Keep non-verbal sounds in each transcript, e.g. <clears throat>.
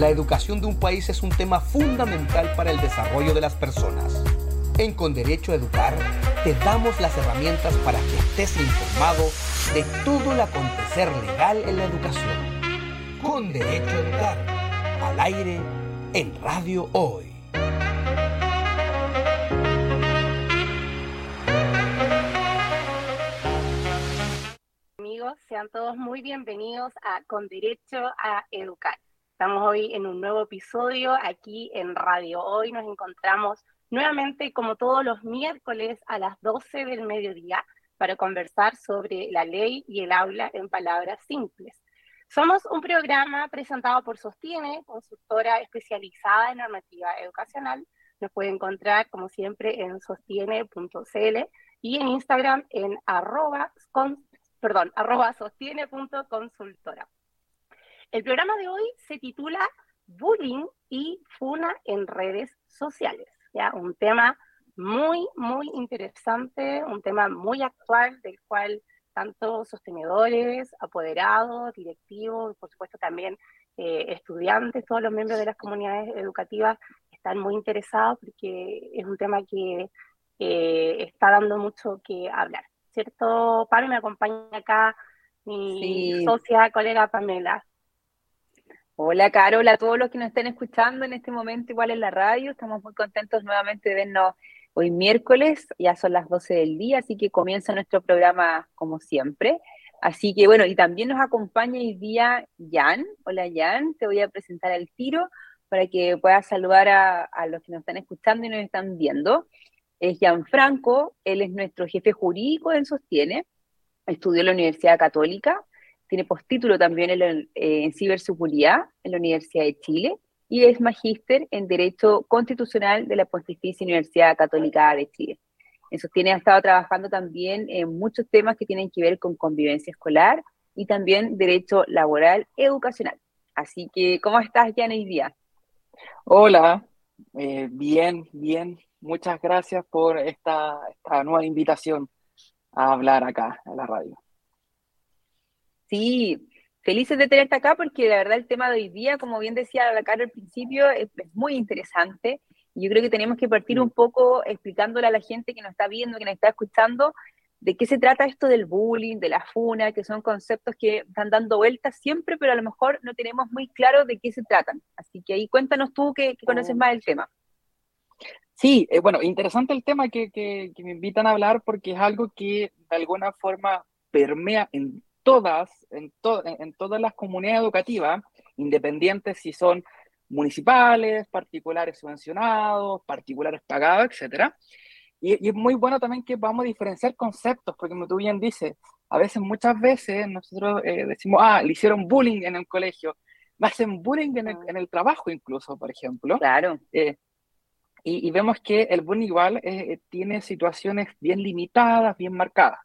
La educación de un país es un tema fundamental para el desarrollo de las personas. En Con Derecho a Educar te damos las herramientas para que estés informado de todo el acontecer legal en la educación. Con Derecho a Educar, al aire, en Radio Hoy. Amigos, sean todos muy bienvenidos a Con Derecho a Educar. Estamos hoy en un nuevo episodio aquí en Radio Hoy. Nos encontramos nuevamente como todos los miércoles a las 12 del mediodía para conversar sobre la ley y el aula en palabras simples. Somos un programa presentado por Sostiene, consultora especializada en normativa educacional. Nos puede encontrar, como siempre, en sostiene.cl y en Instagram en arroba, sostiene.consultora. El programa de hoy se titula Bullying y Funa en redes sociales, ¿ya? Un tema muy, muy interesante, un tema muy actual del cual tanto sostenedores, apoderados, directivos, por supuesto también eh, estudiantes, todos los miembros de las comunidades educativas están muy interesados porque es un tema que eh, está dando mucho que hablar. ¿Cierto, Pablo? Me acompaña acá mi socia, colega Pamela. Hola, Carol, a todos los que nos estén escuchando en este momento, igual en la radio. Estamos muy contentos nuevamente de vernos hoy miércoles, ya son las 12 del día, así que comienza nuestro programa como siempre. Así que bueno, y también nos acompaña hoy día Jan. Hola, Jan, te voy a presentar al tiro para que puedas saludar a, a los que nos están escuchando y nos están viendo. Es Jan Franco, él es nuestro jefe jurídico en Sostiene, estudió en la Universidad Católica tiene postítulo también en, en ciberseguridad en la Universidad de Chile y es magíster en Derecho Constitucional de la Pontificia Universidad Católica de Chile. En Sostiene ha estado trabajando también en muchos temas que tienen que ver con convivencia escolar y también derecho laboral educacional. Así que, ¿cómo estás, Jan, hoy día? Hola, eh, bien, bien. Muchas gracias por esta, esta nueva invitación a hablar acá en la radio. Sí, felices de tenerte acá porque la verdad el tema de hoy día, como bien decía la cara al principio, es, muy interesante. Y yo creo que tenemos que partir un poco explicándole a la gente que nos está viendo, que nos está escuchando, de qué se trata esto del bullying, de la funa, que son conceptos que están dando vueltas siempre, pero a lo mejor no tenemos muy claro de qué se tratan. Así que ahí cuéntanos tú que, conoces oh. más el tema. Sí, eh, bueno, interesante el tema que, que, me invitan a hablar porque es algo que de alguna forma permea en todas, en, en, todas las comunidades educativas, independientes si son municipales, particulares subvencionados, particulares pagados, etc. Y, es muy bueno también que vamos a diferenciar conceptos, porque como tú bien dices, a veces, muchas veces, nosotros eh, decimos, ah, le hicieron bullying en el colegio, me hacen bullying en el, en el trabajo incluso, por ejemplo. Claro. Eh, y, y, vemos que el bullying igual eh, tiene situaciones bien limitadas, bien marcadas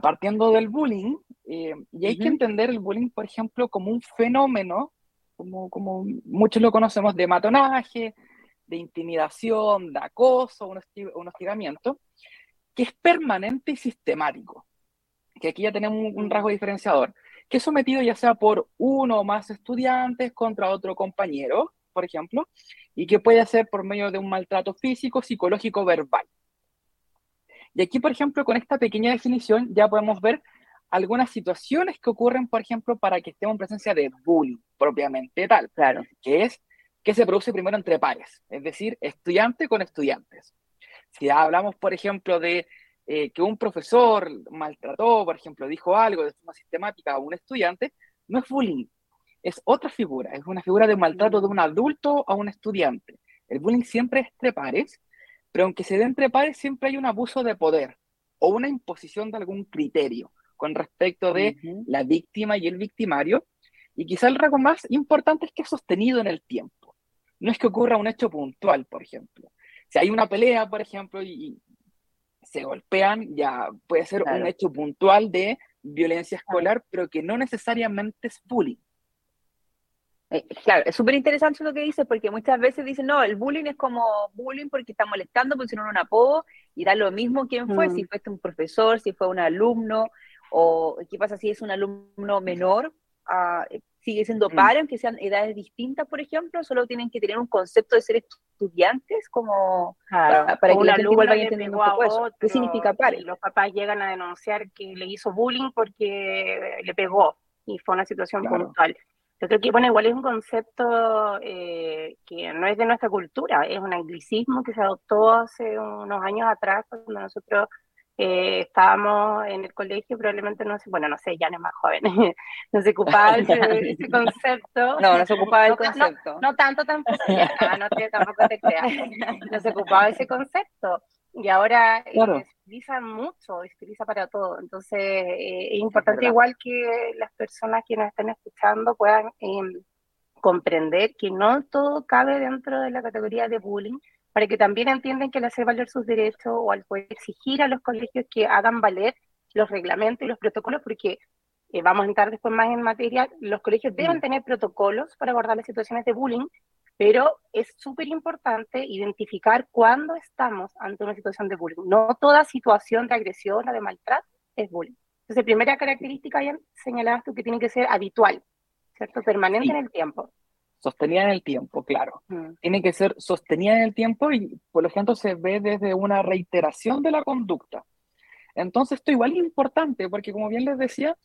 partiendo del bullying, eh, y hay que entender el bullying, por ejemplo, como un fenómeno, como, como muchos lo conocemos, de matonaje, de intimidación, de acoso, un, hostigamiento, que es permanente y sistemático. Que aquí ya tenemos un, rasgo diferenciador, que es sometido ya sea por uno o más estudiantes contra otro compañero, por ejemplo, y que puede ser por medio de un maltrato físico, psicológico, verbal. Y aquí, por ejemplo, con esta pequeña definición ya podemos ver algunas situaciones que ocurren, por ejemplo, para que estemos en presencia de bullying propiamente tal, claro, que es que se produce primero entre pares, es decir, estudiante con estudiantes. Si hablamos, por ejemplo, de eh, que un profesor maltrató, por ejemplo, dijo algo de forma sistemática a un estudiante, no es bullying, es otra figura, es una figura de maltrato de un adulto a un estudiante. El bullying siempre es entre pares pero aunque se dé entre pares, siempre hay un abuso de poder o una imposición de algún criterio con respecto de la víctima y el victimario. Y quizá el rasgo más importante es que es sostenido en el tiempo. No es que ocurra un hecho puntual, por ejemplo. Si hay una pelea, por ejemplo, y, se golpean, ya puede ser un hecho puntual de violencia escolar, pero que no necesariamente es bullying. Eh, claro, es súper interesante lo que dices, porque muchas veces dicen, no, el bullying es como bullying porque está molestando, pusieron un apodo y da lo mismo quién fue, si mm. fue un profesor, si fue un alumno, o qué pasa si es un alumno menor, eh, sigue siendo mm. par, aunque sean edades distintas, por ejemplo, solo tienen que tener un concepto de ser estudiantes como para, que la gente vaya entendiendo un poco eso. ¿Qué significa par? Los papás llegan a denunciar que le hizo bullying porque le pegó y fue una situación puntual. Yo creo que, bueno, igual es un concepto eh, que no es de nuestra cultura, es un anglicismo que se adoptó hace unos años atrás, cuando nosotros eh, estábamos en el colegio, probablemente no sé, bueno, no sé, ya no es más joven, <laughs> no se ocupaba ese, ese concepto. No, no se ocupaba el concepto. No, tanto tampoco, no, tampoco te creas, <laughs> no se ocupaba ese concepto. Y ahora eh, se utiliza mucho, se utiliza para todo. Entonces, eh, es importante igual que las personas que nos están escuchando puedan em, comprender que no todo cabe dentro de la categoría de bullying, para que también entiendan que al hacer valer sus derechos o al poder exigir a los colegios que hagan valer los reglamentos y los protocolos, porque eh, vamos a entrar después más en materia, los colegios deben tener protocolos para abordar las situaciones de bullying, pero es súper importante identificar cuándo estamos ante una situación de bullying. No toda situación de agresión o de maltrato es bullying. Entonces, primera característica, ya señalabas tú que tiene que ser habitual, ¿cierto? Permanente en el tiempo sostenida en el tiempo, claro. Mm. Tiene que ser sostenida en el tiempo y por lo tanto se ve desde una reiteración de la conducta. Entonces esto igual es importante porque como bien les decía,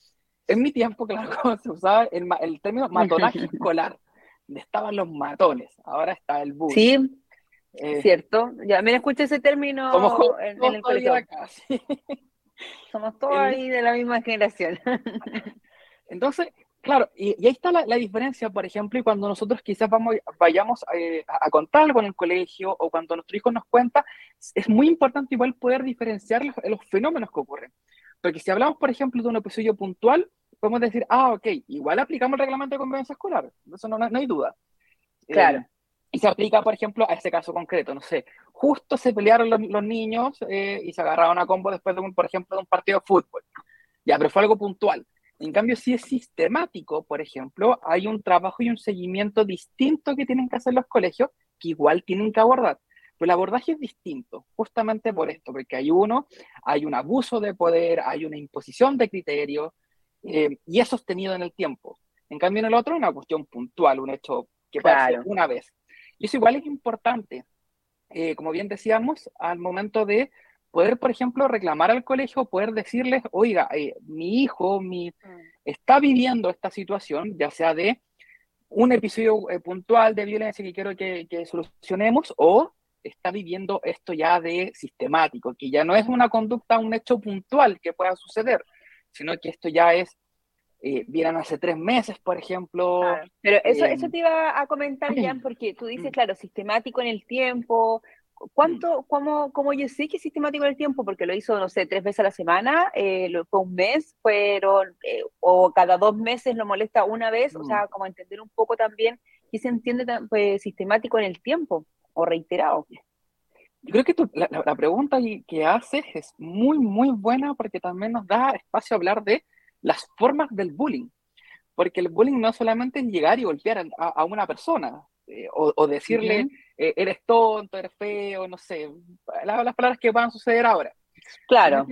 en mi tiempo, <laughs> claro, se usaba el, el término matonaje <laughs> escolar, estaban los matones, ahora está el bullying. Sí, eh, cierto. Ya me escuché ese término en, el colegio. <laughs> Somos <laughs> todos ahí de la misma generación. <laughs> Entonces, Claro, y, ahí está la, diferencia, por ejemplo, y cuando nosotros quizás vamos, vayamos eh, a, contar con el colegio o cuando nuestro hijo nos cuenta, es muy importante igual poder diferenciar los, fenómenos que ocurren. Porque si hablamos, por ejemplo, de un episodio puntual, podemos decir, ah, ok, igual aplicamos el reglamento de convivencia escolar, eso no, no hay duda. Eh, claro. y se aplica, por ejemplo, a ese caso concreto, no sé, justo se pelearon los, niños eh, y se agarraron a combo después de un, por ejemplo, de un partido de fútbol. Ya, pero fue algo puntual. En cambio, si es sistemático, por ejemplo, hay un trabajo y un seguimiento distinto que tienen que hacer los colegios, que igual tienen que abordar. Pero el abordaje es distinto, justamente por esto, porque hay uno, hay un abuso de poder, hay una imposición de criterios, eh, y es sostenido en el tiempo. En cambio, en el otro, una cuestión puntual, un hecho que pasa una vez. Y eso igual es importante, eh, como bien decíamos, al momento de poder, por ejemplo, reclamar al colegio, poder decirles, oiga, eh, mi hijo mi, mm. está viviendo esta situación, ya sea de un episodio eh, puntual de violencia que quiero que, solucionemos, o está viviendo esto ya de sistemático, que ya no es una conducta, un hecho puntual que pueda suceder, sino que esto ya es, eh, vieran hace tres meses, por ejemplo. Pero eso, eso te iba a comentar, Jan, <clears throat> porque tú dices, mm. claro, sistemático en el tiempo, ¿Cuánto, cómo, cómo yo sé que es sistemático en el tiempo? Porque lo hizo, no sé, tres veces a la semana, eh, fue un mes, fueron, eh, o cada dos meses lo molesta una vez, o sea, mm. como entender un poco también qué se entiende pues, sistemático en el tiempo, o reiterado. Yo creo que la, pregunta que haces es muy, muy buena porque también nos da espacio a hablar de las formas del bullying. Porque el bullying no solamente es llegar y golpear a una persona, eh, o, decirle, eh, eres tonto, eres feo, no sé, las, palabras que van a suceder ahora. Claro.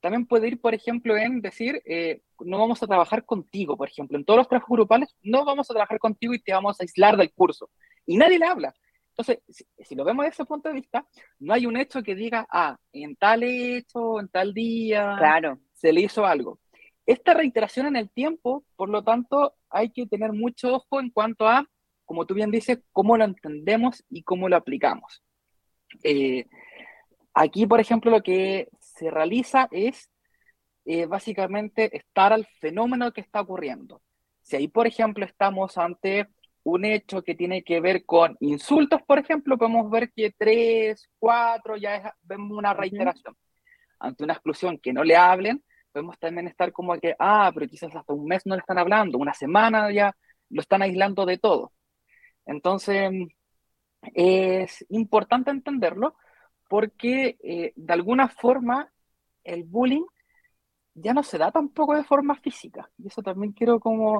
también puede ir, por ejemplo, en decir, eh, no vamos a trabajar contigo, por ejemplo, en todos los trabajos grupales, no vamos a trabajar contigo y te vamos a aislar del curso. Y nadie le habla. Entonces, si, lo vemos desde ese punto de vista, no hay un hecho que diga, ah, en tal hecho, en tal día, claro. se le hizo algo. Esta reiteración en el tiempo, por lo tanto, hay que tener mucho ojo en cuanto a como tú bien dices, cómo lo entendemos y cómo lo aplicamos. Eh, aquí, por ejemplo, lo que se realiza es eh, básicamente estar al fenómeno que está ocurriendo. Si ahí, por ejemplo, estamos ante un hecho que tiene que ver con insultos, por ejemplo, podemos ver que tres, cuatro, ya vemos una reiteración. Ante una exclusión que no le hablen, podemos también estar como que, ah, pero quizás hasta un mes no le están hablando, una semana ya lo están aislando de todo. Entonces, es importante entenderlo porque eh, de alguna forma el bullying ya no se da tampoco de forma física. Y eso también quiero como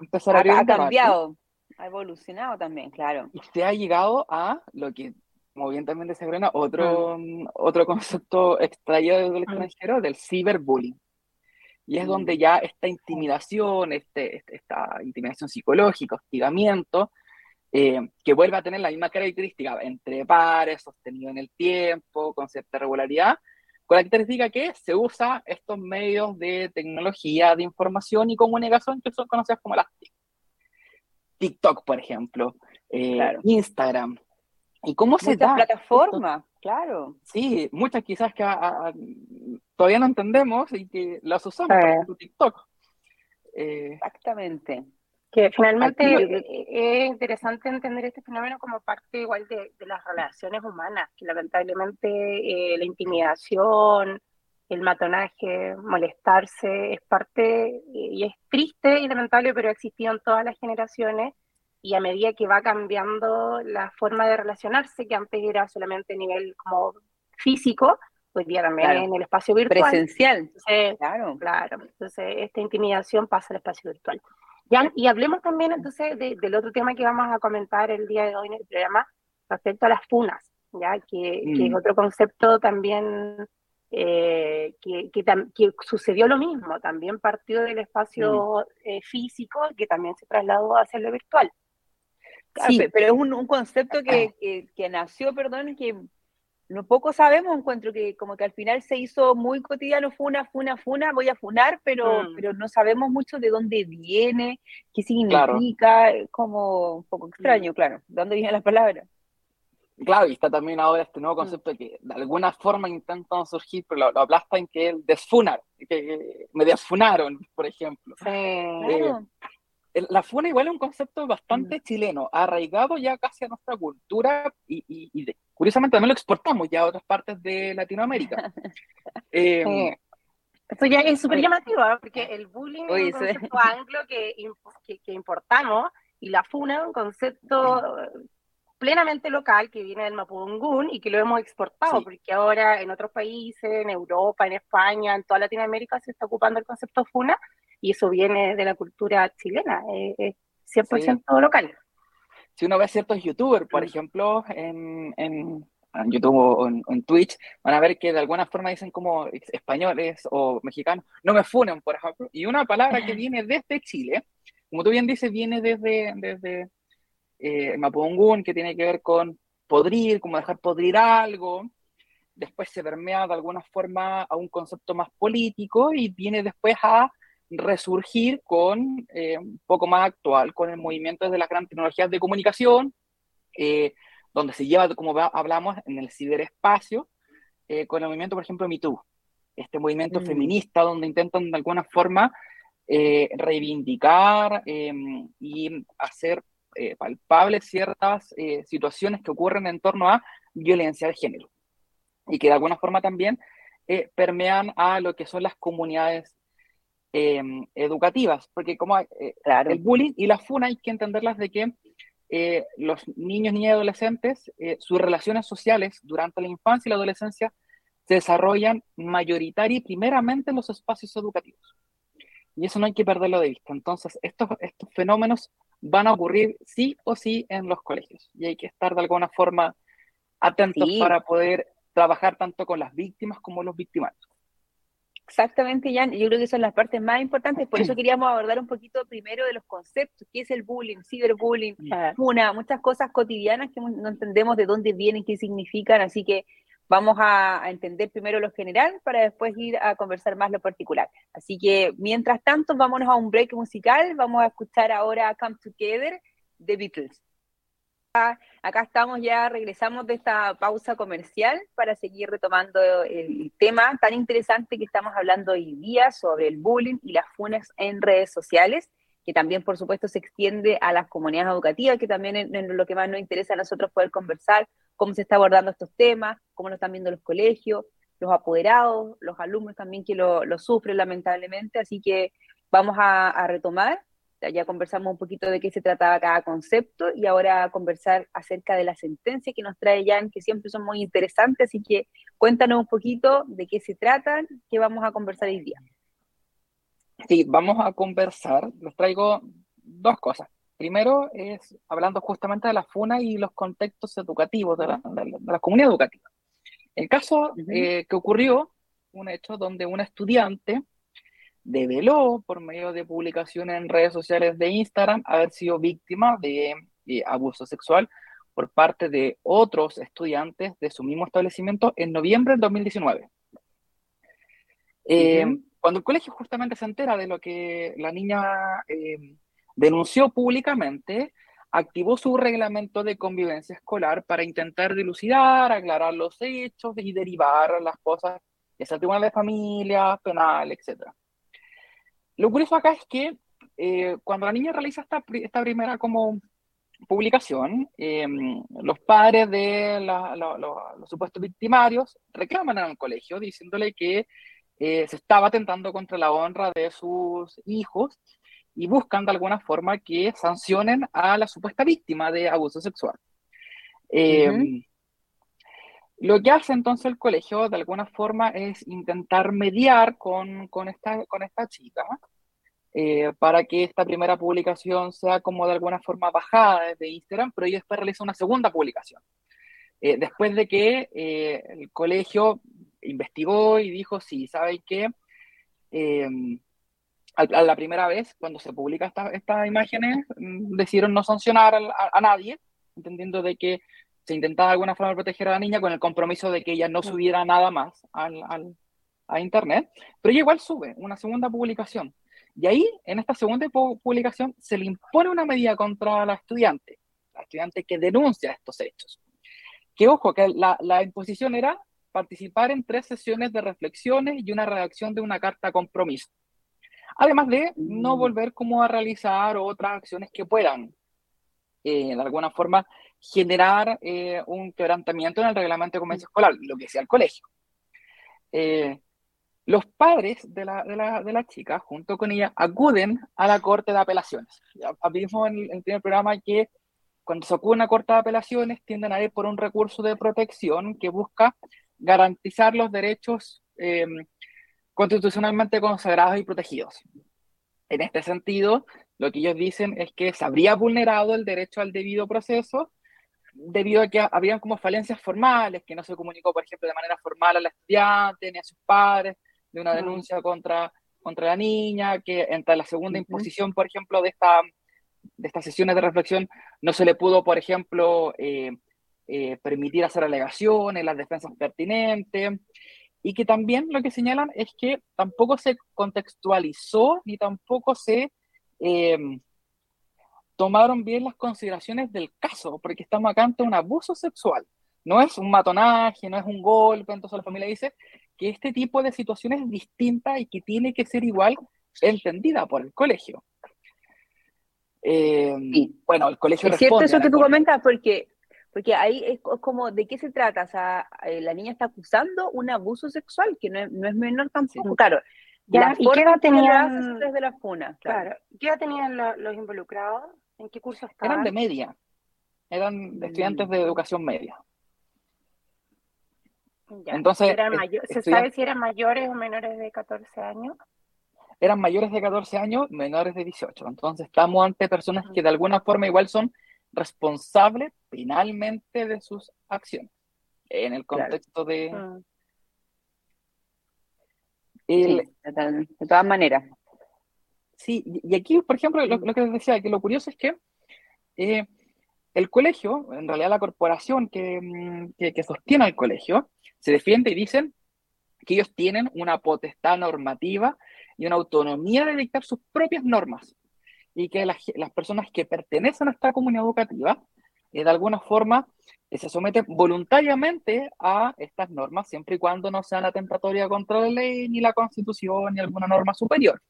empezar a ver. Ha cambiado, ha evolucionado también, claro. Y se ha llegado a lo que, como bien también decía Brena, otro, mm. otro concepto extraído del mm. extranjero, del ciberbullying. Y es donde ya esta intimidación, este, este esta intimidación psicológica, hostigamiento, eh, que vuelve a tener la misma característica entre pares, sostenido en el tiempo, con cierta regularidad, con la característica que se usa estos medios de tecnología, de información y comunicación que son conocidas como las TIC. TikTok, por ejemplo, eh, Instagram. ¿Y cómo se da? plataforma, claro. Sí, muchas quizás que todavía no entendemos y que las usamos, por TikTok. Eh, Exactamente. Que finalmente es interesante entender este fenómeno como parte igual de, las relaciones humanas, que lamentablemente eh, la intimidación, el matonaje, molestarse, es parte, y es triste y lamentable, pero ha existido en todas las generaciones, y a medida que va cambiando la forma de relacionarse, que antes era solamente a nivel como físico, hoy día también en el espacio virtual. Presencial. claro. Claro. Entonces, esta intimidación pasa al espacio virtual y hablemos también entonces del otro tema que vamos a comentar el día de hoy en el programa respecto a las funas, ya que, es mm. otro concepto también eh, que, que, sucedió lo mismo, también partió del espacio mm. eh, físico que también se trasladó hacia lo virtual. sí, pero es un, un concepto que, que, nació, perdón, que no poco sabemos, encuentro que como que al final se hizo muy cotidiano, funa, funa, funa, voy a funar, pero, mm. pero no sabemos mucho de dónde viene, qué significa, es como un poco extraño, mm. claro, de dónde vienen las palabras. Claro, y está también ahora este nuevo mm. concepto que de alguna forma intentan surgir, pero lo, aplastan que es desfunar, que, me desfunaron, por ejemplo. Sí, eh, la funa igual es un concepto bastante chileno, arraigado ya casi a nuestra cultura y, y, curiosamente también lo exportamos ya a otras partes de Latinoamérica. <laughs> eh, Esto ya es súper llamativo, porque el bullying es un concepto anglo que, que, importamos y la funa es un concepto plenamente local que viene del Mapudungún y que lo hemos exportado, porque ahora en otros países, en Europa, en España, en toda Latinoamérica se está ocupando el concepto funa y eso viene de la cultura chilena, es 100% local. Si uno ve ciertos youtubers, por mm. ejemplo, en, en, YouTube o en, Twitch, van a ver que de alguna forma dicen como españoles o mexicanos, no me funen, por ejemplo, y una palabra que <laughs> viene desde Chile, como tú bien dices, viene desde, desde eh, que tiene que ver con podrir, como dejar podrir algo, después se permea de alguna forma a un concepto más político y viene después a resurgir con eh, un poco más actual, con el movimiento de las grandes tecnologías de comunicación, eh, donde se lleva, como hablamos, en el ciberespacio, eh, con el movimiento, por ejemplo, MeToo, este movimiento mm. feminista donde intentan de alguna forma reivindicar em, y hacer palpables ciertas situaciones que ocurren en torno a violencia de género y que de alguna forma también permean a lo que son las comunidades Em, educativas, porque como eh, el bullying y la funa hay que entenderlas de que eh, los niños, niñas y adolescentes, eh, sus relaciones sociales durante la infancia y la adolescencia se desarrollan mayoritaria y primeramente en los espacios educativos. Y eso no hay que perderlo de vista. Entonces, estos, estos fenómenos van a ocurrir sí o sí en los colegios y hay que estar de alguna forma atentos para poder trabajar tanto con las víctimas como los victimarios. Exactamente, Jan. Yo creo que son las partes más importantes. Por eso <clears throat> queríamos abordar un poquito primero de los conceptos. ¿Qué es el bullying, ciberbullying, una, muchas cosas cotidianas que no entendemos de dónde vienen, qué significan. Así que vamos a, entender primero lo general para después ir a conversar más lo particular. Así que, mientras tanto, vámonos a un break musical. Vamos a escuchar ahora Come Together de Beatles. Acá estamos ya, regresamos de esta pausa comercial para seguir retomando el tema tan interesante que estamos hablando hoy día sobre el bullying y las funas en redes sociales, que también por supuesto se extiende a las comunidades educativas, que también es lo que más nos interesa a nosotros poder conversar, cómo se está abordando estos temas, cómo lo están viendo los colegios, los apoderados, los alumnos también que lo, sufren lamentablemente, así que vamos a retomar ya conversamos un poquito de qué se trataba cada concepto y ahora conversar acerca de la sentencia que nos trae Jan, que siempre son muy interesantes, así que cuéntanos un poquito de qué se tratan, qué vamos a conversar hoy día. Sí, vamos a conversar, les traigo dos cosas. Primero es hablando justamente de la FUNA y los contextos educativos de la, comunidad educativa. El caso eh, que ocurrió, un hecho donde un estudiante develó por medio de publicaciones en redes sociales de Instagram haber sido víctima de, abuso sexual por parte de otros estudiantes de su mismo establecimiento en noviembre del 2019. Eh, cuando el colegio justamente se entera de lo que la niña eh, denunció públicamente, activó su reglamento de convivencia escolar para intentar dilucidar, aclarar los hechos y derivar las cosas el tribunal de familia, penal, etc. Lo curioso acá es que eh, cuando la niña realiza esta, primera como publicación, eh, los padres de los supuestos victimarios reclaman al colegio diciéndole que eh, se estaba atentando contra la honra de sus hijos y buscan de alguna forma que sancionen a la supuesta víctima de abuso sexual. Lo que hace entonces el colegio de alguna forma es intentar mediar con, esta, con esta chica eh, para que esta primera publicación sea como de alguna forma bajada desde Instagram, pero ellos después realiza una segunda publicación. Eh, después de que eh, el colegio investigó y dijo, sí, ¿saben qué? A, la primera vez, cuando se publica estas imágenes, mm, decidieron no sancionar a, nadie, entendiendo de que se intentaba de alguna forma proteger a la niña con el compromiso de que ella no subiera nada más al, a Internet, pero ella igual sube una segunda publicación. Y ahí, en esta segunda publicación, se le impone una medida contra la estudiante, la estudiante que denuncia estos hechos. Que ojo, que la, la imposición era participar en tres sesiones de reflexiones y una redacción de una carta compromiso. Además de no mm. volver como a realizar otras acciones que puedan, eh, de alguna forma, generar eh, un quebrantamiento en el reglamento de convención escolar, lo que sea el colegio. Eh, los padres de la, de, la, de la, chica, junto con ella, acuden a la Corte de Apelaciones. Vimos en, el primer programa que cuando se acude a una Corte de Apelaciones tienden a ir por un recurso de protección que busca garantizar los derechos eh, constitucionalmente consagrados y protegidos. En este sentido, lo que ellos dicen es que se habría vulnerado el derecho al debido proceso debido a que habían como falencias formales, que no se comunicó, por ejemplo, de manera formal a la estudiante ni a sus padres, de una denuncia contra, contra la niña, que entre la segunda imposición, por ejemplo, de, esta, de estas sesiones de reflexión, no se le pudo, por ejemplo, eh, eh, permitir hacer alegaciones, las defensas pertinentes, y que también lo que señalan es que tampoco se contextualizó ni tampoco se... Eh, tomaron bien las consideraciones del caso, porque estamos acá ante un abuso sexual. No es un matonaje, no es un golpe, entonces la familia dice que este tipo de situación es distinta y que tiene que ser igual entendida por el colegio. Eh, bueno, el colegio Es cierto eso que tú comentas, porque, porque ahí es como, ¿de qué se trata? O sea, eh, la niña está acusando un abuso sexual, que no es, no es menor tampoco. Claro, ¿Y qué edad tenían, de la funa, claro. ¿Qué edad tenían los involucrados? ¿En qué curso estaban? Eran de media. Eran mm. estudiantes de educación media. Entonces, ¿se sabe si eran mayores o menores de 14 años? Eran mayores de 14 años, menores de 18. Entonces, estamos ante personas que de alguna forma igual son responsables penalmente de sus acciones. En el contexto de. Mm. de todas maneras. Sí, y aquí, por ejemplo, lo, que les decía, que lo curioso es que eh, el colegio, en realidad la corporación mm, que, que, sostiene al colegio, se defiende y dicen que ellos tienen una potestad normativa y una autonomía de dictar sus propias normas y que las, las personas que pertenecen a esta comunidad educativa, eh, de alguna forma, eh, se someten voluntariamente a estas normas, siempre y cuando no sean atentatorias contra la ley, ni la constitución, ni alguna norma superior.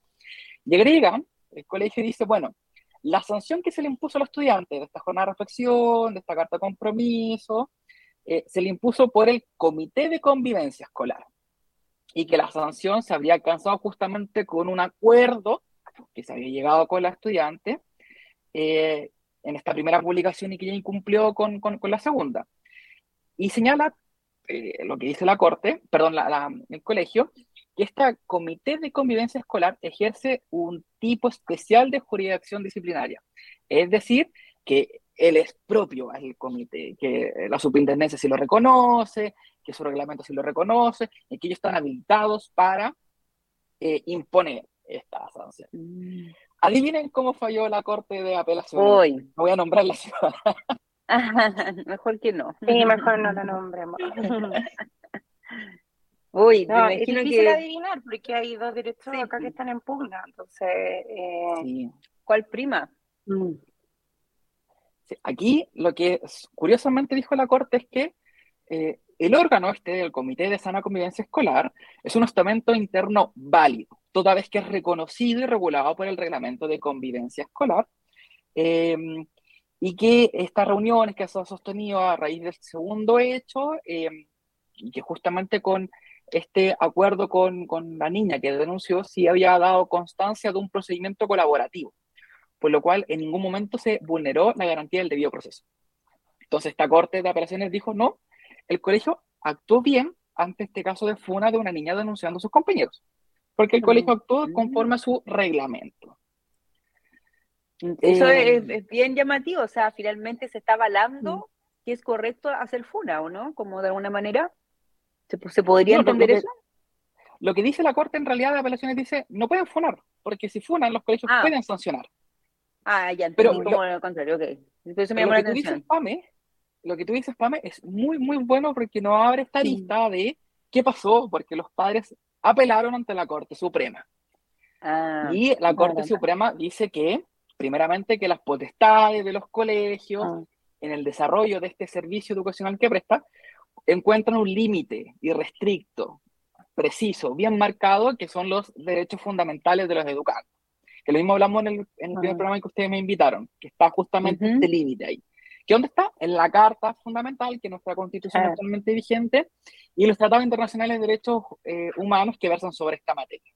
Y agregan, el colegio dice, bueno, la sanción que se le impuso al estudiante de esta jornada de reflexión, de esta carta de compromiso, eh, se le impuso por el comité de convivencia escolar y que la sanción se habría alcanzado justamente con un acuerdo que se había llegado con la estudiante eh, en esta primera publicación y que ya incumplió con, con, la segunda. Y señala eh, lo que dice la corte, perdón, el colegio, que este comité de convivencia escolar ejerce un tipo especial de jurisdicción disciplinaria. Es decir, que él es propio al comité, que la superintendencia sí lo reconoce, que su reglamento sí lo reconoce, y que ellos están habilitados para eh, imponer esta sanción. Mm. Adivinen cómo falló la Corte de Apelación. Hoy. voy a nombrar la ciudad. <laughs> mejor que no. Sí, mejor no la nombremos. <laughs> Uy, no, es difícil adivinar porque hay dos derechos acá que están en pugna, entonces... Eh... ¿Cuál prima? Mm. aquí lo que curiosamente dijo la Corte es que eh, el órgano este del Comité de Sana Convivencia Escolar es un estamento interno válido, toda vez que es reconocido y regulado por el Reglamento de Convivencia Escolar, em, y que estas reuniones que se han sostenido a raíz del segundo hecho, em, y que justamente con este acuerdo con, la niña que denunció, sí había dado constancia de un procedimiento colaborativo, por lo cual en ningún momento se vulneró la garantía del debido proceso. Entonces esta Corte de Apelaciones dijo, no, el colegio actuó bien ante este caso de funa de una niña denunciando a sus compañeros, porque el colegio actuó conforme a su reglamento. Eso eh, es, bien llamativo, o sea, finalmente se está avalando que es correcto hacer funa, ¿o no? Como de alguna manera. ¿Se, podría entender eso? Lo que dice la Corte en realidad de apelaciones dice, no pueden funar, porque si funan, los colegios ah. pueden sancionar. Ah, ya, pero como lo, contrario, ok. Entonces me llama la atención lo que tú dices, Pame, es muy, muy bueno porque nos abre esta lista de qué pasó, porque los padres apelaron ante la Corte Suprema. Ah, y la Corte Suprema dice que, primeramente, que las potestades de los colegios ah. en el desarrollo de este servicio educacional que presta encuentran un límite irrestricto, preciso, bien marcado, que son los derechos fundamentales de los educandos. Que lo mismo hablamos en el, en el primer programa que ustedes me invitaron, que está justamente este límite ahí. ¿Qué dónde está? En la Carta Fundamental, que nuestra Constitución es ah. actualmente vigente, y los tratados internacionales de derechos eh, humanos que versan sobre esta materia.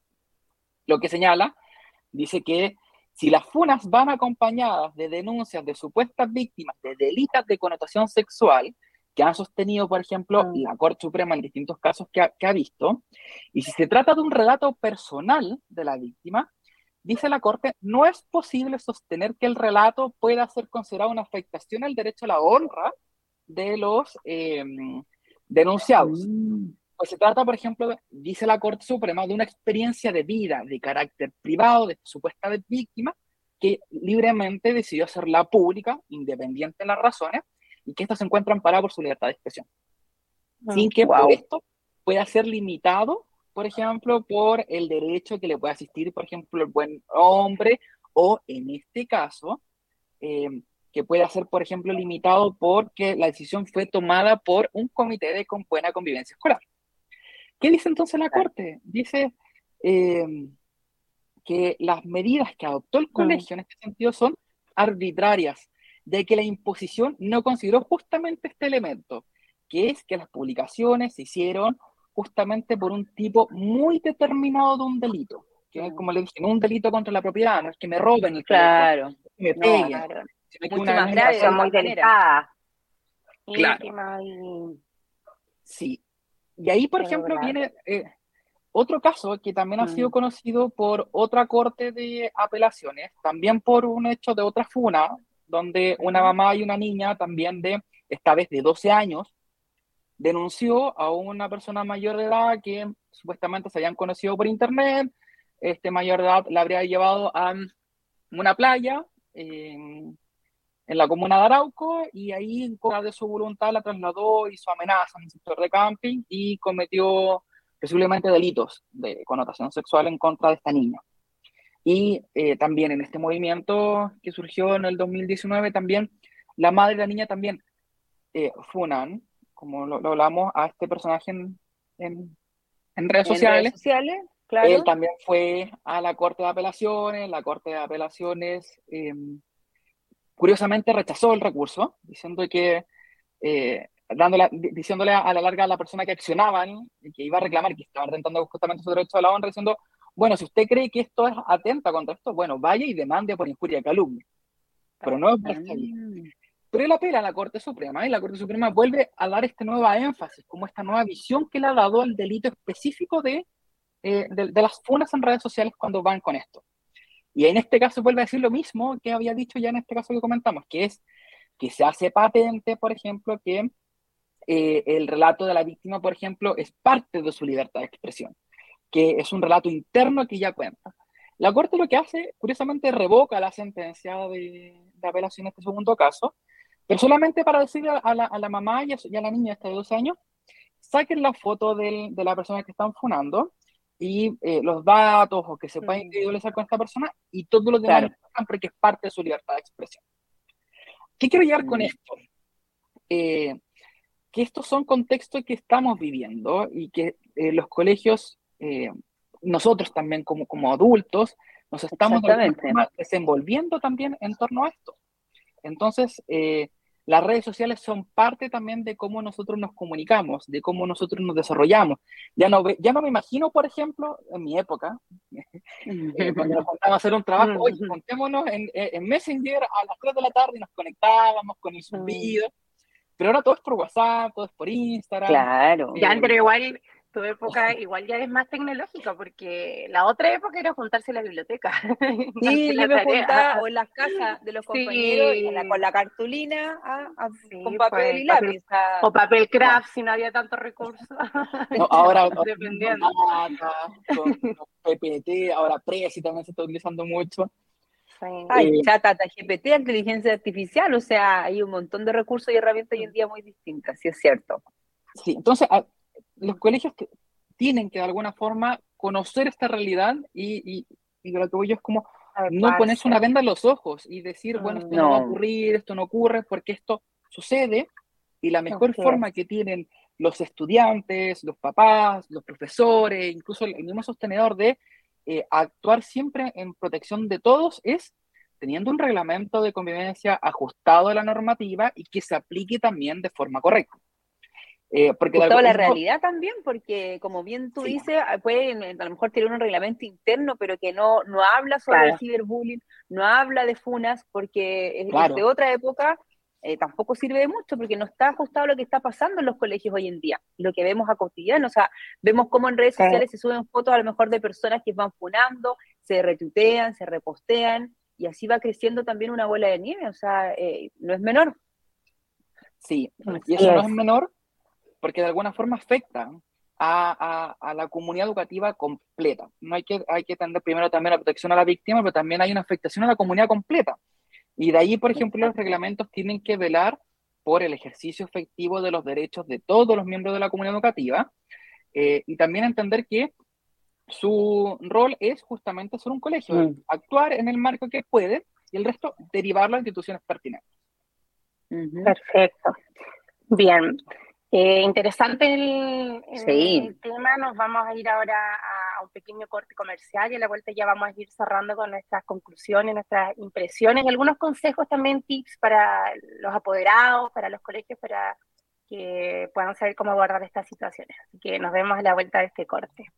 Lo que señala, dice que si las funas van acompañadas de denuncias de supuestas víctimas de delitos de connotación sexual, que han sostenido, por ejemplo, ah. la Corte Suprema en distintos casos que que ha visto, y si se trata de un relato personal de la víctima, dice la Corte, no es posible sostener que el relato pueda ser considerado una afectación al derecho a la honra de los em, denunciados. Pues se trata, por ejemplo, dice la Corte Suprema, de una experiencia de vida de carácter privado de esta supuesta víctima que libremente decidió hacerla pública, independiente de las razones, y que éstas se encuentran paradas por su libertad de expresión. Ah, Sin que por esto pueda ser limitado por ejemplo, por el derecho que le puede asistir, por ejemplo, el buen hombre, o en este caso, eh, que pueda ser, por ejemplo, limitado porque la decisión fue tomada por un comité de buena convivencia escolar. ¿Qué dice entonces la Corte? Dice eh, que las medidas que adoptó el colegio en este sentido son arbitrarias, de que la imposición no consideró justamente este elemento, que es que las publicaciones se hicieron justamente por un tipo muy determinado de un delito. Que como le dije, no un delito contra la propiedad, no es que me roben el claro. que me peguen. No, claro. Sino que más grave, muy delicada. Claro. Sí. Y ahí, por ejemplo, viene eh, otro caso que también ha sido mm. conocido por otra corte de apelaciones, también por un hecho de otra funa, donde una mamá y una niña también de, esta vez de 12 años, denunció a una persona mayor de edad que supuestamente se habían conocido por internet. Este mayor de edad la habría llevado a una playa en, la comuna de Arauco y ahí en contra de su voluntad la trasladó, hizo amenazas en el sector de camping y cometió posiblemente delitos de connotación sexual en contra de esta niña. Y eh, también en este movimiento que surgió en el 2019, también la madre de la niña también eh, funan como lo, hablamos, a este personaje en, en, redes sociales. claro. Él también fue a la Corte de Apelaciones, la Corte de Apelaciones em, curiosamente rechazó el recurso, diciendo que, eh, dándole, diciéndole a, la larga a la persona que accionaba, que iba a reclamar, que estaba intentando justamente su derecho a la honra, diciendo, bueno, si usted cree que esto es atenta contra esto, bueno, vaya y demande por injuria calumnia. Pero no es pero él apela a la Corte Suprema y la Corte Suprema vuelve a dar este nuevo énfasis, como esta nueva visión que le ha dado al delito específico de, eh, de, las funas en redes sociales cuando van con esto. Y en este caso vuelve a decir lo mismo que había dicho ya en este caso que comentamos, que es que se hace patente, por ejemplo, que eh, el relato de la víctima, por ejemplo, es parte de su libertad de expresión, que es un relato interno que ya cuenta. La Corte lo que hace, curiosamente, revoca la sentencia de, apelación en este segundo caso, pero solamente para decirle a la, a la mamá y a, la niña hasta de 12 años, saquen la foto del, de la persona que están funando y eh, los datos o que se pueda individualizar con esta persona y todo lo demás porque es parte de su libertad de expresión. ¿Qué quiero llegar con esto? Eh, que estos son contextos que estamos viviendo y que eh, los colegios, nosotros también como, como adultos, nos estamos desenvolviendo también en torno a esto. Entonces, las redes sociales son parte también de cómo nosotros nos comunicamos, de cómo nosotros nos desarrollamos. Ya no, ya no me imagino, por ejemplo, en mi época, <laughs> eh, cuando nos <laughs> juntábamos a hacer un trabajo, oye, contémonos en, en, Messenger a las 3 de la tarde y nos conectábamos con el subido. Pero ahora todo es por WhatsApp, todo es por Instagram. Claro. Ya, pero igual tu época <laughs> igual ya es más tecnológica, porque la otra época era juntarse en la biblioteca. <laughs> Sí, yo me juntaba <laughs> o en las casas de los compañeros con la cartulina ah, ah, con papel pues, y lápiz. o papel craft si no había tantos recursos. ahora dependiendo. Con, PPT, ahora Prezi también se está utilizando mucho. Ay, eh, chata, GPT, inteligencia artificial, o sea, hay un montón de recursos y herramientas hoy en día muy distintas, sí es cierto. Sí, entonces, los colegios tienen que de alguna forma conocer esta realidad y, y, y lo que voy yo es como no ponerse una venda en los ojos y decir, bueno, esto no. va a ocurrir, esto no ocurre, porque esto sucede y la mejor forma que tienen los estudiantes, los papás, los profesores, incluso el mismo sostenedor de eh, actuar siempre en protección de todos es teniendo un reglamento de convivencia ajustado a la normativa y que se aplique también de forma correcta. Eh, porque la realidad también, porque como bien tú dices, ah, puede a lo mejor tener un reglamento interno, pero que no, no habla sobre el ciberbullying, no habla de funas, porque es, de otra época eh, tampoco sirve de mucho, porque no está ajustado a lo que está pasando en los colegios hoy en día, lo que vemos a cotidiano, o sea, vemos cómo en redes sociales se suben fotos a lo mejor de personas que van funando, se retuitean, se repostean, y así va creciendo también una bola de nieve, o sea, eh, no es menor. Sí, y eso no es menor porque de alguna forma afecta a, la comunidad educativa completa. No hay que, hay que tener primero también la protección a la víctima, pero también hay una afectación a la comunidad completa. Y de ahí, por ejemplo, los reglamentos tienen que velar por el ejercicio efectivo de los derechos de todos los miembros de la comunidad educativa eh, y también entender que su rol es justamente ser un colegio, mm. actuar en el marco que puede y el resto derivarlo a instituciones pertinentes. Perfecto. Bien, eh, interesante el, tema. Nos vamos a ir ahora a, un pequeño corte comercial y a la vuelta ya vamos a ir cerrando con nuestras conclusiones, nuestras impresiones y algunos consejos también, tips para los apoderados, para los colegios, para que puedan saber cómo abordar estas situaciones. Así que nos vemos a la vuelta de este corte.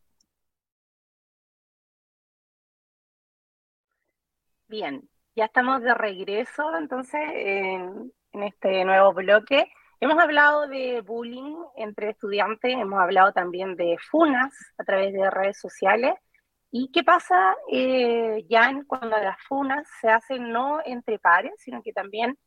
Bien, ya estamos de regreso entonces en este nuevo bloque. Hemos hablado de bullying entre estudiantes, hemos hablado también de funas a través de redes sociales. ¿Y qué pasa, eh, Jan, cuando las funas se hacen no entre pares, sino que también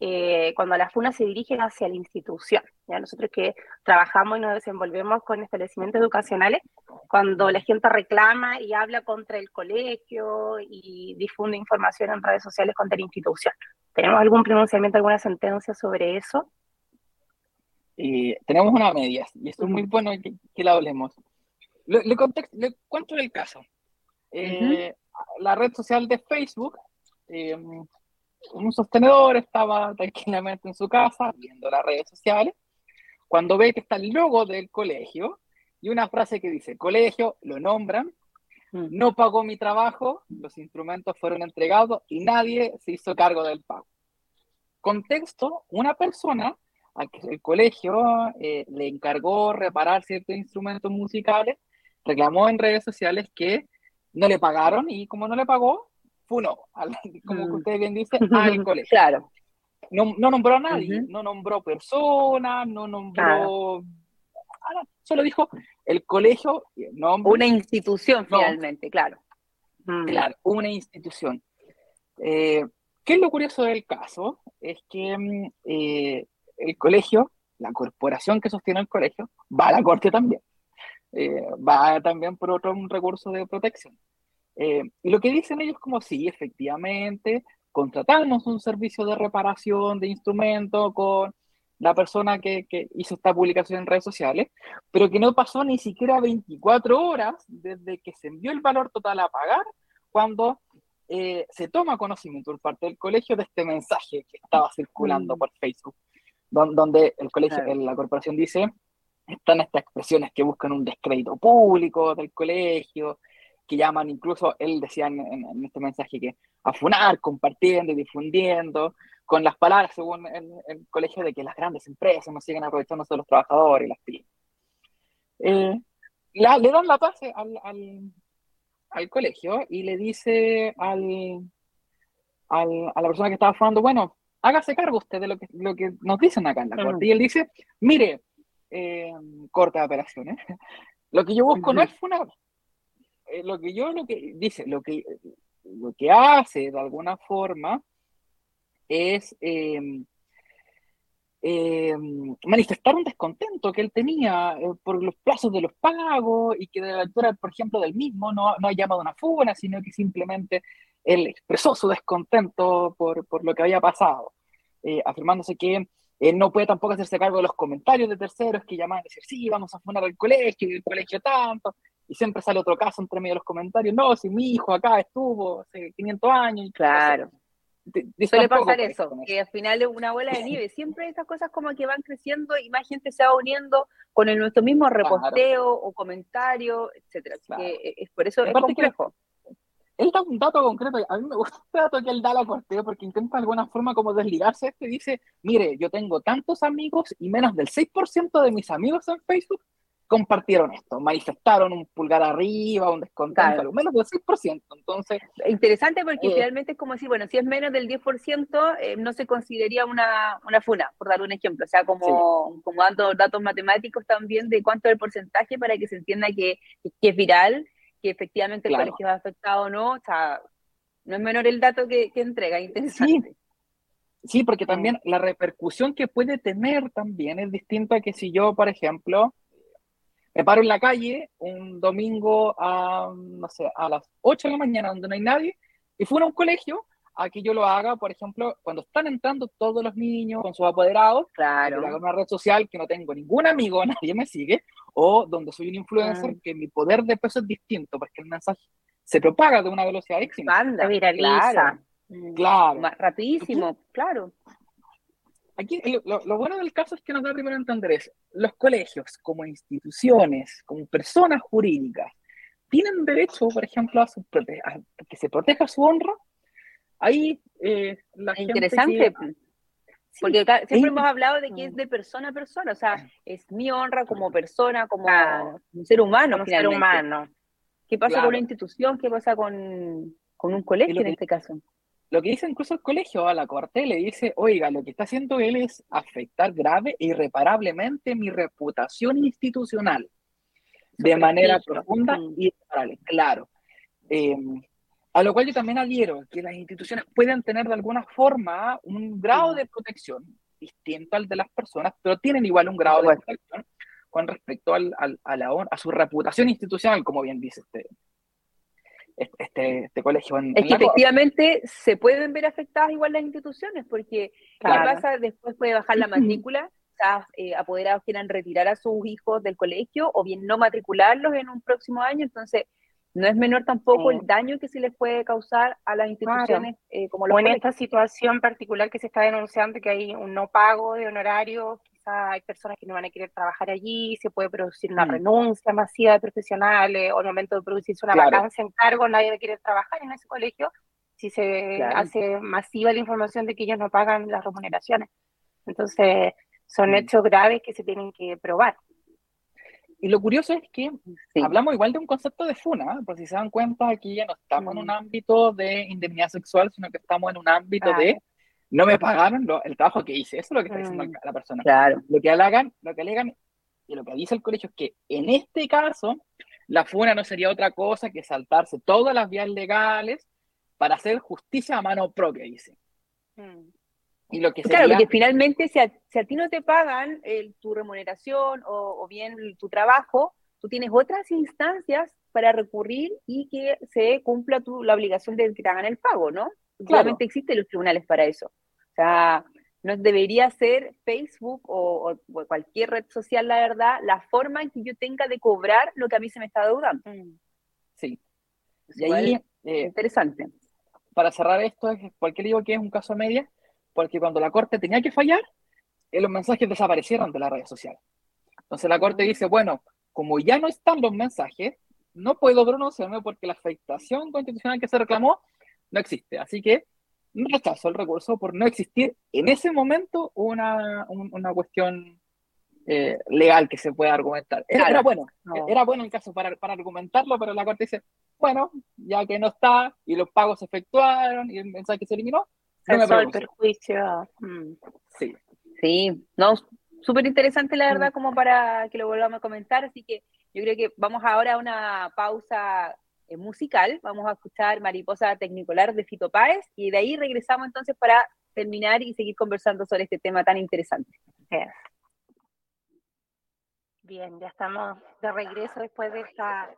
eh, cuando las funas se dirigen hacia la institución? ¿ya? Nosotros que trabajamos y nos desenvolvemos con establecimientos educacionales, cuando la gente reclama y habla contra el colegio y difunde información en redes sociales contra la institución. ¿Tenemos algún pronunciamiento, alguna sentencia sobre eso? Eh, tenemos una media, y esto es muy bueno que, la hablemos. Le, le, le cuento el caso. Eh, la red social de Facebook, eh, un sostenedor estaba <laughs> tranquilamente en su casa viendo las redes sociales, cuando ve que está el logo del colegio y una frase que dice, colegio, lo nombran, no pagó mi trabajo, los instrumentos fueron entregados y nadie se hizo cargo del pago. Contexto, una persona el colegio eh, le encargó reparar ciertos instrumentos musicales, reclamó en redes sociales que no le pagaron y como no le pagó, funó, <laughs> como mm. usted bien dice, <laughs> al colegio. Claro. No, no nombró a nadie, no nombró personas, no nombró... solo dijo el colegio. una institución finalmente, claro. Mm. Claro, una institución. Eh, ¿Qué es lo curioso del caso? Es que mm, eh, el colegio, la corporación que sostiene el colegio, va a la corte también. Eh, va también por otro recurso de protección. Eh, y lo que dicen ellos como, sí, efectivamente, contratamos un servicio de reparación de instrumentos con la persona que, que, hizo esta publicación en redes sociales, pero que no pasó ni siquiera 24 horas desde que se envió el valor total a pagar, cuando eh, se toma conocimiento por parte del colegio de este mensaje que estaba circulando mm. por Facebook, donde el colegio, la corporación dice, están estas expresiones que buscan un descrédito público del colegio, que llaman incluso, él decía en, este mensaje que afunar, compartiendo y difundiendo, con las palabras, según el, colegio, de que las grandes empresas no siguen aprovechándose de los trabajadores y las pymes. Eh, le dan la paz al, al, colegio y le dice al, al, a la persona que estaba fumando, bueno, hágase cargo usted de lo que, lo que nos dicen acá en la corte. Y él dice, mire, eh, corta de operaciones, <laughs> lo que yo busco no es funar, eh, lo que yo lo que dice, lo que, lo que hace de alguna forma es em, em, manifestar un descontento que él tenía eh, por los plazos de los pagos y que de la altura, por ejemplo, del mismo no, no ha llamado una fuga, sino que simplemente él expresó su descontento por, por lo que había pasado, eh, afirmándose que él no puede tampoco hacerse cargo de los comentarios de terceros que llaman a decir, sí, vamos a fundar el colegio y el colegio tanto, y siempre sale otro caso entre medio de los comentarios, no, si mi hijo acá estuvo hace 500 años. Claro. Suele pasar eso, que al final es una bola de nieve. Siempre estas cosas como que van creciendo y más gente se va uniendo con el, nuestro mismo reposteo o comentario, etcétera. Así que es por eso es complejo. Él da un dato concreto, a mí me gusta <laughs> el dato que él da la corteo porque intenta de alguna forma como desligarse de esto y dice, mire, yo tengo tantos amigos y menos del 6% de mis amigos en Facebook compartieron esto, manifestaron un pulgar arriba, un descontento, al menos del 6%. Entonces, Interesante porque eh, finalmente es como decir, bueno, si es menos del 10%, eh, no se consideraría una, una funa, por dar un ejemplo. O sea, como, como dando datos matemáticos también de cuánto es el porcentaje para que se entienda que, que es viral, que efectivamente el colegio va afectado o no. O sea, no es menor el dato que, que entrega, <laughs> interesante. Sí. sí, porque también la repercusión que puede tener también es distinta que si yo, por ejemplo, me paro en la calle un domingo a, no sé, a las 8 de la mañana donde no hay nadie y fui a un colegio a que yo lo haga, por ejemplo, cuando están entrando todos los niños con sus apoderados, claro. en una red social que no tengo ningún amigo, <laughs> nadie me sigue, o donde soy un influencer que mi poder de peso es distinto, porque el mensaje se propaga de una velocidad extrema. viraliza. Claro. Más rapidísimo, claro. Aquí lo, bueno del caso es que nos da primero a entender es, los colegios como instituciones, como personas jurídicas, tienen derecho, por ejemplo, a, que se proteja su honra. Ahí eh, la Interesante. Porque siempre hemos hablado de que es de persona a persona, o sea, es mi honra como persona, como un ser humano. Como ser humano. ¿Qué pasa con una institución? ¿Qué pasa con, con un colegio en este caso? lo que dice incluso el colegio a la corte le dice, oiga, lo que está haciendo él es afectar grave e irreparablemente mi reputación institucional de manera profunda y irreparable, claro. Em, a lo cual yo también adhiero, que las instituciones pueden tener de alguna forma un grado de protección distinto al de las personas, pero tienen igual un grado de protección con respecto al, a, la, a su reputación institucional, como bien dice usted este, este colegio. es que efectivamente se pueden ver afectadas igual las instituciones, porque ¿qué pasa? Después puede bajar la <clears throat> matrícula, eh, apoderados quieran retirar a sus hijos del colegio o bien no matricularlos en un próximo año, entonces no es menor tampoco el daño que se les puede causar a las instituciones eh, como los o en esta situación particular que se está denunciando que hay un no pago de honorarios hay personas que no van a querer trabajar allí, se puede producir una mm. renuncia masiva de profesionales, o al momento de producirse una vacancia en cargo, nadie va a querer trabajar en ese colegio, si se hace masiva la información de que ellos no pagan las remuneraciones. Entonces, son mm. hechos graves que se tienen que probar. Y lo curioso es que hablamos igual de un concepto de FUNA, por si se dan cuenta, aquí ya no estamos en mm. un ámbito de indemnidad sexual, sino que estamos en un ámbito de no me pagaron el trabajo que hice. Eso es lo que está diciendo mm, la persona. Claro. Lo que alegan, lo que alegan y lo que dice el colegio es que en este caso la FUNA no sería otra cosa que saltarse todas las vías legales para hacer justicia a mano propia, dice. Mm. Y lo que Claro, porque finalmente si a, ti no te pagan tu remuneración o, bien tu trabajo, tú tienes otras instancias para recurrir y que se cumpla tu, la obligación de que te hagan el pago, ¿no? Claramente existen los tribunales para eso. O sea, no debería ser Facebook o, cualquier red social, la verdad, la forma en que yo tenga de cobrar lo que a mí se me está deudando. Mm. Sí. Y ahí, eh, interesante. Para cerrar esto, ¿por qué digo que es un caso media? Porque cuando la Corte tenía que fallar, eh, los mensajes desaparecieron de las redes sociales. Entonces la Corte dice, bueno, como ya no están los mensajes, no puedo pronunciarme porque la afectación constitucional que se reclamó no existe. Así que rechazo el recurso por no existir en ese momento una, una cuestión eh, legal que se pueda argumentar. Era, bueno, era bueno el caso para, para, argumentarlo, pero la Corte dice, bueno, ya que no está y los pagos se efectuaron y el mensaje se eliminó, no el perjuicio. Mm. Sí. Sí, no, súper interesante la verdad mm. como para que lo volvamos a comentar, así que yo creo que vamos ahora a una pausa eh, musical, vamos a escuchar Mariposa Tecnicolar de Fito Páez y de ahí regresamos entonces para terminar y seguir conversando sobre este tema tan interesante. Bien, ya estamos de regreso después de esta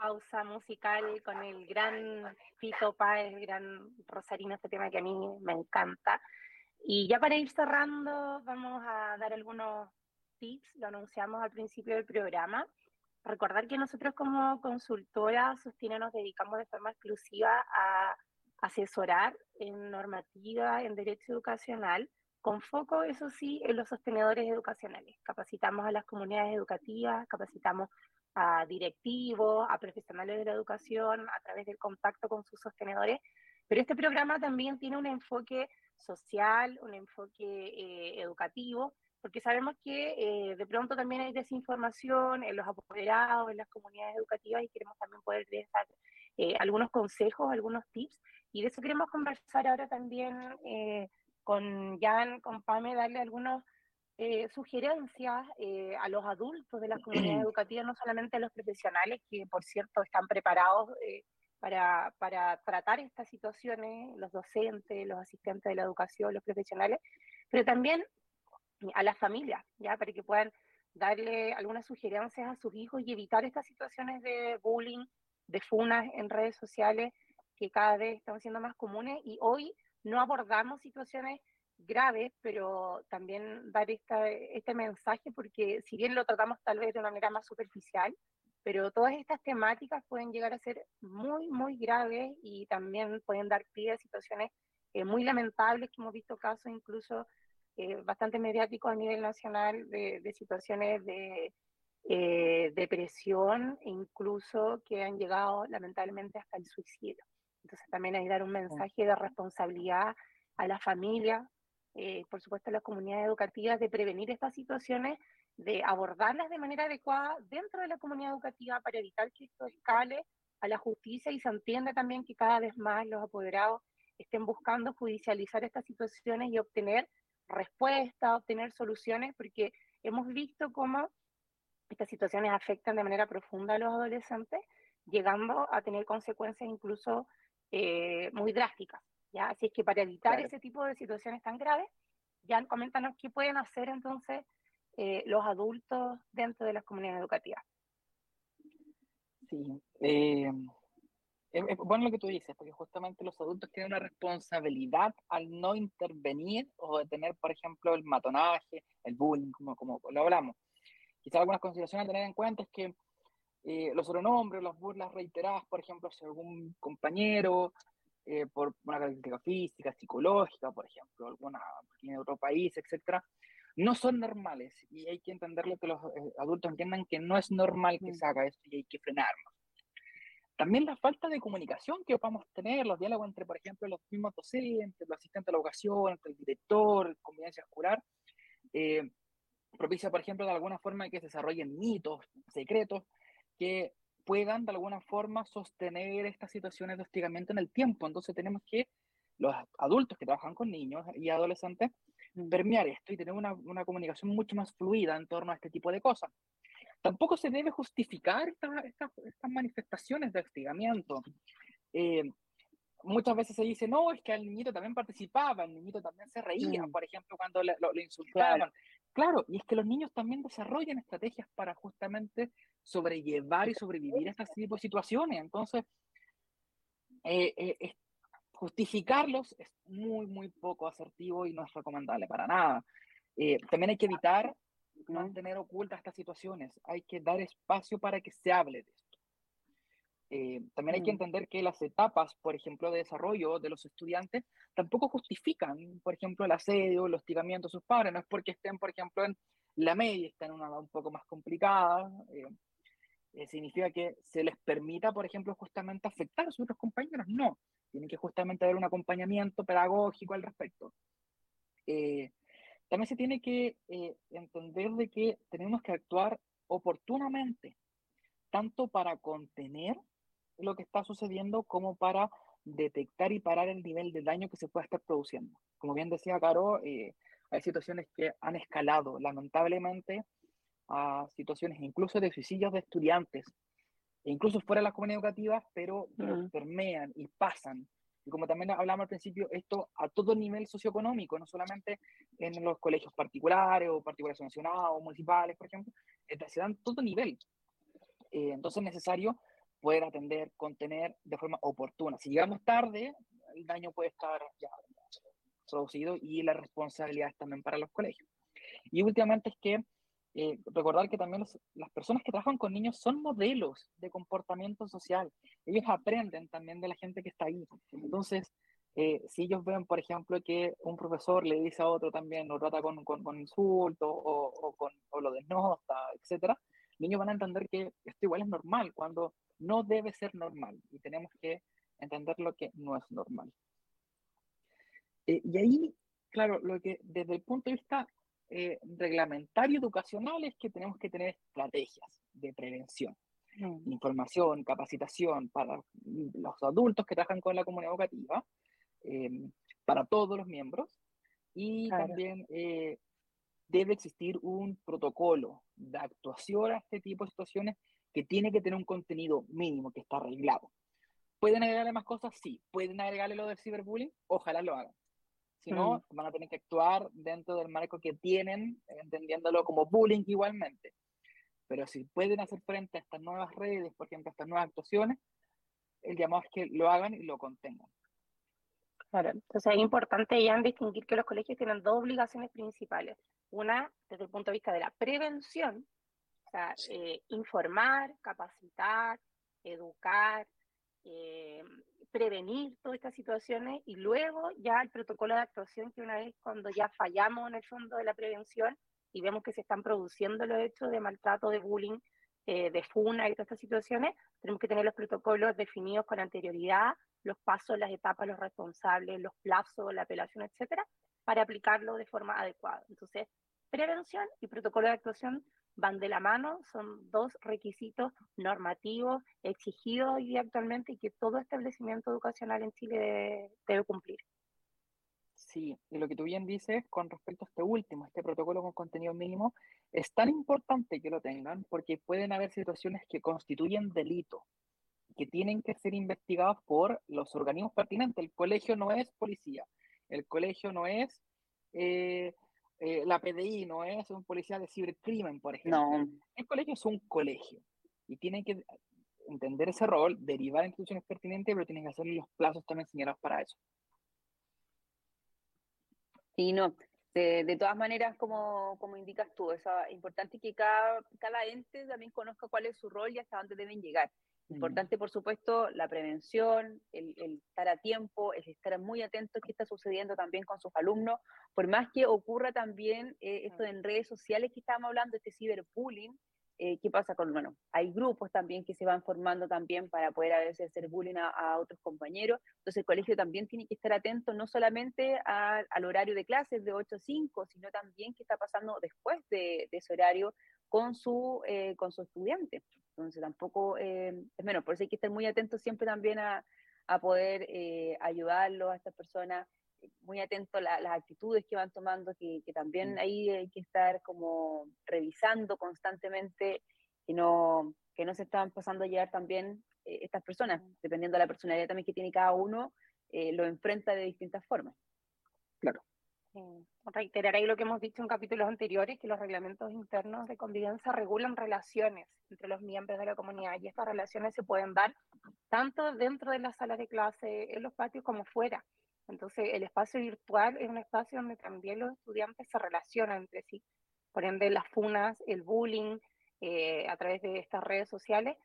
pausa musical con el gran Fito Páez, el gran Rosarino, este tema que a mí me encanta. Y ya para ir cerrando, vamos a dar algunos tips, lo anunciamos al principio del programa. Recordar que nosotros como consultora Sostiene nos dedicamos de forma exclusiva a asesorar en normativa, en derecho educacional, con foco, eso sí, en los sostenedores educacionales. Capacitamos a las comunidades educativas, capacitamos a directivos, a profesionales de la educación a través del contacto con sus sostenedores, pero este programa también tiene un enfoque social, un enfoque eh, educativo, porque sabemos que eh, de pronto también hay desinformación en los apoderados, en las comunidades educativas y queremos también poder dar eh, algunos consejos, algunos tips. Y de eso queremos conversar ahora también con Jan, con Pame, darle algunas sugerencias a los adultos de las comunidades <clears throat> educativas, no solamente a los profesionales, que por cierto están preparados para, para tratar estas situaciones, los docentes, los asistentes de la educación, los profesionales, pero también a las familias, ¿ya? Para que puedan darle algunas sugerencias a sus hijos y evitar estas situaciones de bullying, de funas en redes sociales que cada vez están siendo más comunes y hoy no abordamos situaciones graves, pero también dar esta, este mensaje porque si bien lo tratamos tal vez de una manera más superficial, pero todas estas temáticas pueden llegar a ser muy, muy graves y también pueden dar pie a situaciones eh, muy lamentables, que hemos visto casos incluso eh, bastante mediáticos a nivel nacional de, situaciones de eh, depresión, incluso que han llegado lamentablemente hasta el suicidio. Entonces también hay que dar un mensaje de responsabilidad a la familia, por supuesto a las comunidades educativas, de prevenir estas situaciones de abordarlas de manera adecuada dentro de la comunidad educativa para evitar que esto escale a la justicia. Y se entienda también que cada vez más los apoderados estén buscando judicializar estas situaciones y obtener respuestas, obtener soluciones, porque hemos visto cómo estas situaciones afectan de manera profunda a los adolescentes, llegando a tener consecuencias incluso eh, muy drásticas. ¿ya? Así es que para evitar ese tipo de situaciones tan graves, ya coméntanos qué pueden hacer entonces eh, los adultos dentro de las comunidades educativas. Sí, eh, es, bueno lo que tú dices, porque justamente los adultos tienen una responsabilidad al no intervenir o detener, por ejemplo, el matonaje, el bullying, como, como lo hablamos. Quizás algunas consideraciones a tener en cuenta es que eh, los sobrenombres, las burlas reiteradas, por ejemplo, hacia algún compañero, por una característica física, psicológica, por ejemplo, alguna en otro país, etcétera, no son normales y hay que entenderlo que los eh, adultos entiendan que no es normal que se haga esto y hay que frenarlo. También la falta de comunicación que a tener, los diálogos entre, por ejemplo, los mismos docentes, los asistentes de la educación, entre el director, convivencia escolar, eh, propicia, por ejemplo, de alguna forma que se desarrollen mitos, secretos, que puedan de alguna forma sostener estas situaciones de hostigamiento en el tiempo. Entonces tenemos que los adultos que trabajan con niños y adolescentes permear esto y tener una, una, comunicación mucho más fluida en torno a este tipo de cosas. Tampoco se debe justificar estas estas manifestaciones de hostigamiento. Eh, muchas veces se dice, no, es que el niñito también participaba, el niñito también se reía, por ejemplo, cuando le, lo, insultaban. Claro, y es que los niños también desarrollan estrategias para justamente sobrellevar y sobrevivir a este tipo de situaciones. Entonces, eh, eh, justificarlos es muy, muy poco asertivo y no es recomendable para nada. Eh, también hay que evitar mantener ocultas estas situaciones. Hay que dar espacio para que se hable de esto. Eh, también hay que mm. entender que las etapas, por ejemplo, de desarrollo de los estudiantes tampoco justifican, por ejemplo, el asedio, el hostigamiento a sus padres. No es porque estén, por ejemplo, en la media, estén en una edad un poco más complicada. Eh, eh, significa que se les permita, por ejemplo, justamente afectar a sus otros compañeros. No, tiene que justamente haber un acompañamiento pedagógico al respecto. también se tiene que entender de que tenemos que actuar oportunamente, tanto para contener lo que está sucediendo como para detectar y parar el nivel de daño que se pueda estar produciendo. Como bien decía Caro, eh, hay situaciones que han escalado lamentablemente a situaciones incluso de suicidios de estudiantes, e incluso fuera de las comunidades educativas, pero, mm. permean y pasan. Y como también hablamos al principio, esto a todo nivel socioeconómico, no solamente en los colegios particulares o particulares o municipales, por ejemplo, se dan todo nivel. Eh, entonces es necesario poder atender, contener de forma oportuna. Si llegamos tarde, el daño puede estar ya producido y la responsabilidad es también para los colegios. Y últimamente es que eh, recordar que también las personas que trabajan con niños son modelos de comportamiento social. Ellos aprenden también de la gente que está ahí. Entonces, eh, si ellos ven, por ejemplo, que un profesor le dice a otro también, lo trata con, con, con insultos o, o, con, o lo desnota, etc., niños van a entender que esto igual es normal cuando no debe ser normal y tenemos que entender lo que no es normal. Eh, y ahí, claro, lo que desde el punto de vista eh, reglamentario educacional es que tenemos que tener estrategias de prevención, mm. información, capacitación para los adultos que trabajan con la comunidad educativa, em, para todos los miembros, y también eh, debe existir un protocolo de actuación a este tipo de situaciones que tiene que tener un contenido mínimo que está arreglado. ¿Pueden agregarle más cosas? Sí. ¿Pueden agregarle lo del ciberbullying? Ojalá lo hagan. Si no, mm. van a tener que actuar dentro del marco que tienen, entendiéndolo como bullying igualmente. Pero si pueden hacer frente a estas nuevas redes, por ejemplo, a estas nuevas actuaciones, el llamado es que lo hagan y lo contengan. Claro, entonces es importante ya distinguir que los colegios tienen dos obligaciones principales. Una, desde el punto de vista de la prevención, o sea, eh, informar, capacitar, educar, eh, prevenir todas estas situaciones y luego ya el protocolo de actuación que una vez cuando ya fallamos en el fondo de la prevención y vemos que se están produciendo los hechos de maltrato, de bullying, eh, de funa y todas estas situaciones, tenemos que tener los protocolos definidos con anterioridad, los pasos, las etapas, los responsables, los plazos, la apelación, etcétera, para aplicarlo de forma adecuada. Entonces, prevención y protocolo de actuación van de la mano, son dos requisitos normativos exigidos hoy actualmente y que todo establecimiento educacional en Chile debe, cumplir. Sí, y lo que tú bien dices con respecto a este último, este protocolo con contenido mínimo, es tan importante que lo tengan porque pueden haber situaciones que constituyen delito, que tienen que ser investigados por los organismos pertinentes. El colegio no es policía, el colegio no es eh, eh, la PDI no es un policía de cibercrimen, por ejemplo. No. El colegio es un colegio y tienen que entender ese rol, derivar a instituciones pertinentes, pero tienen que hacer los plazos también señalados para eso. Sí, no. De, todas maneras, como, como indicas tú, es importante que cada, cada ente también conozca cuál es su rol y hasta dónde deben llegar. Importante, por supuesto, la prevención, el, estar a tiempo, el estar muy atento a qué está sucediendo también con sus alumnos, por más que ocurra también eh, esto en redes sociales que estábamos hablando, este ciberbullying, eh, ¿qué pasa con, bueno, hay grupos también que se van formando también para poder a veces hacer bullying a, otros compañeros, entonces el colegio también tiene que estar atento no solamente al horario de clases de 8 a 5, sino también qué está pasando después de, de ese horario con su, eh, con su estudiante. Entonces tampoco eh, es menos, por eso hay que estar muy atentos siempre también a, poder eh, ayudarlo a estas personas, muy atentos a las actitudes que van tomando, que, también mm. ahí hay que estar como revisando constantemente que no, que no se están pasando a llevar también estas personas, mm. dependiendo de la personalidad también que tiene cada uno, lo enfrenta de distintas formas. Claro. Reiteraré lo que hemos dicho en capítulos anteriores, que los reglamentos internos de convivencia regulan relaciones entre los miembros de la comunidad y estas relaciones se pueden dar tanto dentro de las salas de clase, en los patios, como fuera. Entonces, el espacio virtual es un espacio donde también los estudiantes se relacionan entre sí. Por ende, las funas, el bullying, eh, a través de estas redes sociales,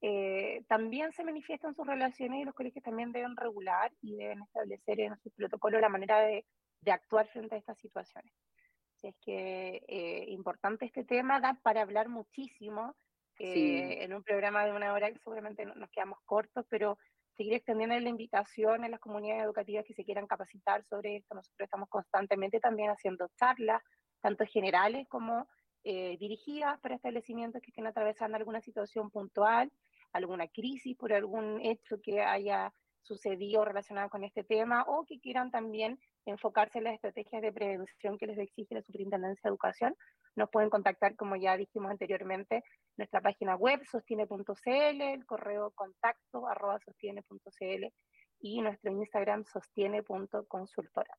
eh, también se manifiestan sus relaciones y los colegios también deben regular y deben establecer en su protocolo la manera de, actuar frente a estas situaciones. Así es que eh, importante este tema, da para hablar muchísimo. En un programa de una hora seguramente nos quedamos cortos, pero seguir extendiendo la invitación a las comunidades educativas que se quieran capacitar sobre esto. Nosotros estamos constantemente también haciendo charlas, tanto generales como eh, dirigidas para establecimientos que estén atravesando alguna situación puntual, alguna crisis por algún hecho que haya sucedido relacionado con este tema o que quieran también enfocarse en las estrategias de prevención que les exige la Superintendencia de Educación, nos pueden contactar, como ya dijimos anteriormente, nuestra página web sostiene.cl, el correo contacto arroba sostiene.cl y nuestro Instagram sostiene.consultora.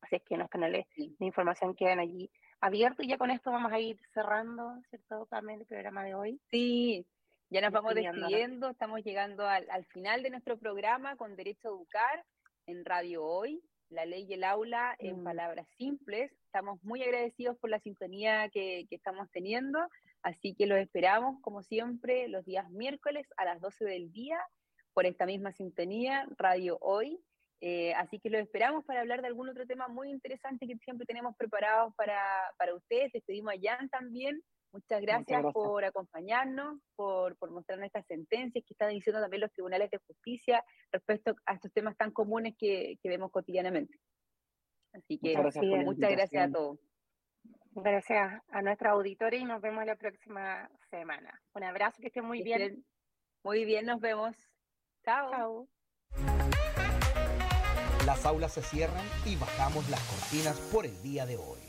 Así es que los canales de información quedan allí abiertos y ya con esto vamos a ir cerrando, ¿cierto, Carmen, el programa de hoy? Sí, ya nos vamos despidiendo, estamos llegando al, al, final de nuestro programa con Derecho a Educar en Radio Hoy, la ley y el aula en mm. palabras simples. Estamos muy agradecidos por la sintonía que, que estamos teniendo, así que los esperamos, como siempre, los días miércoles a las 12 del día por esta misma sintonía, Radio Hoy. Eh, así que los esperamos para hablar de algún otro tema muy interesante que siempre tenemos preparados para, para ustedes. Despedimos a Jan también. Muchas gracias, por acompañarnos, por, por mostrar estas sentencias que están diciendo también los tribunales de justicia respecto a estos temas tan comunes que, que vemos cotidianamente. Así que muchas gracias, muchas gracias a todos. Gracias a nuestra auditoría y nos vemos la próxima semana. Un abrazo, que estén muy bien. Muy bien, nos vemos. Chao. Chao. Las aulas se cierran y bajamos las cortinas por el día de hoy.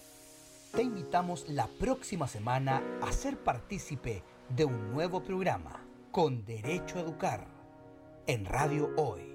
Te invitamos la próxima semana a ser partícipe de un nuevo programa con Derecho a Educar en Radio Hoy.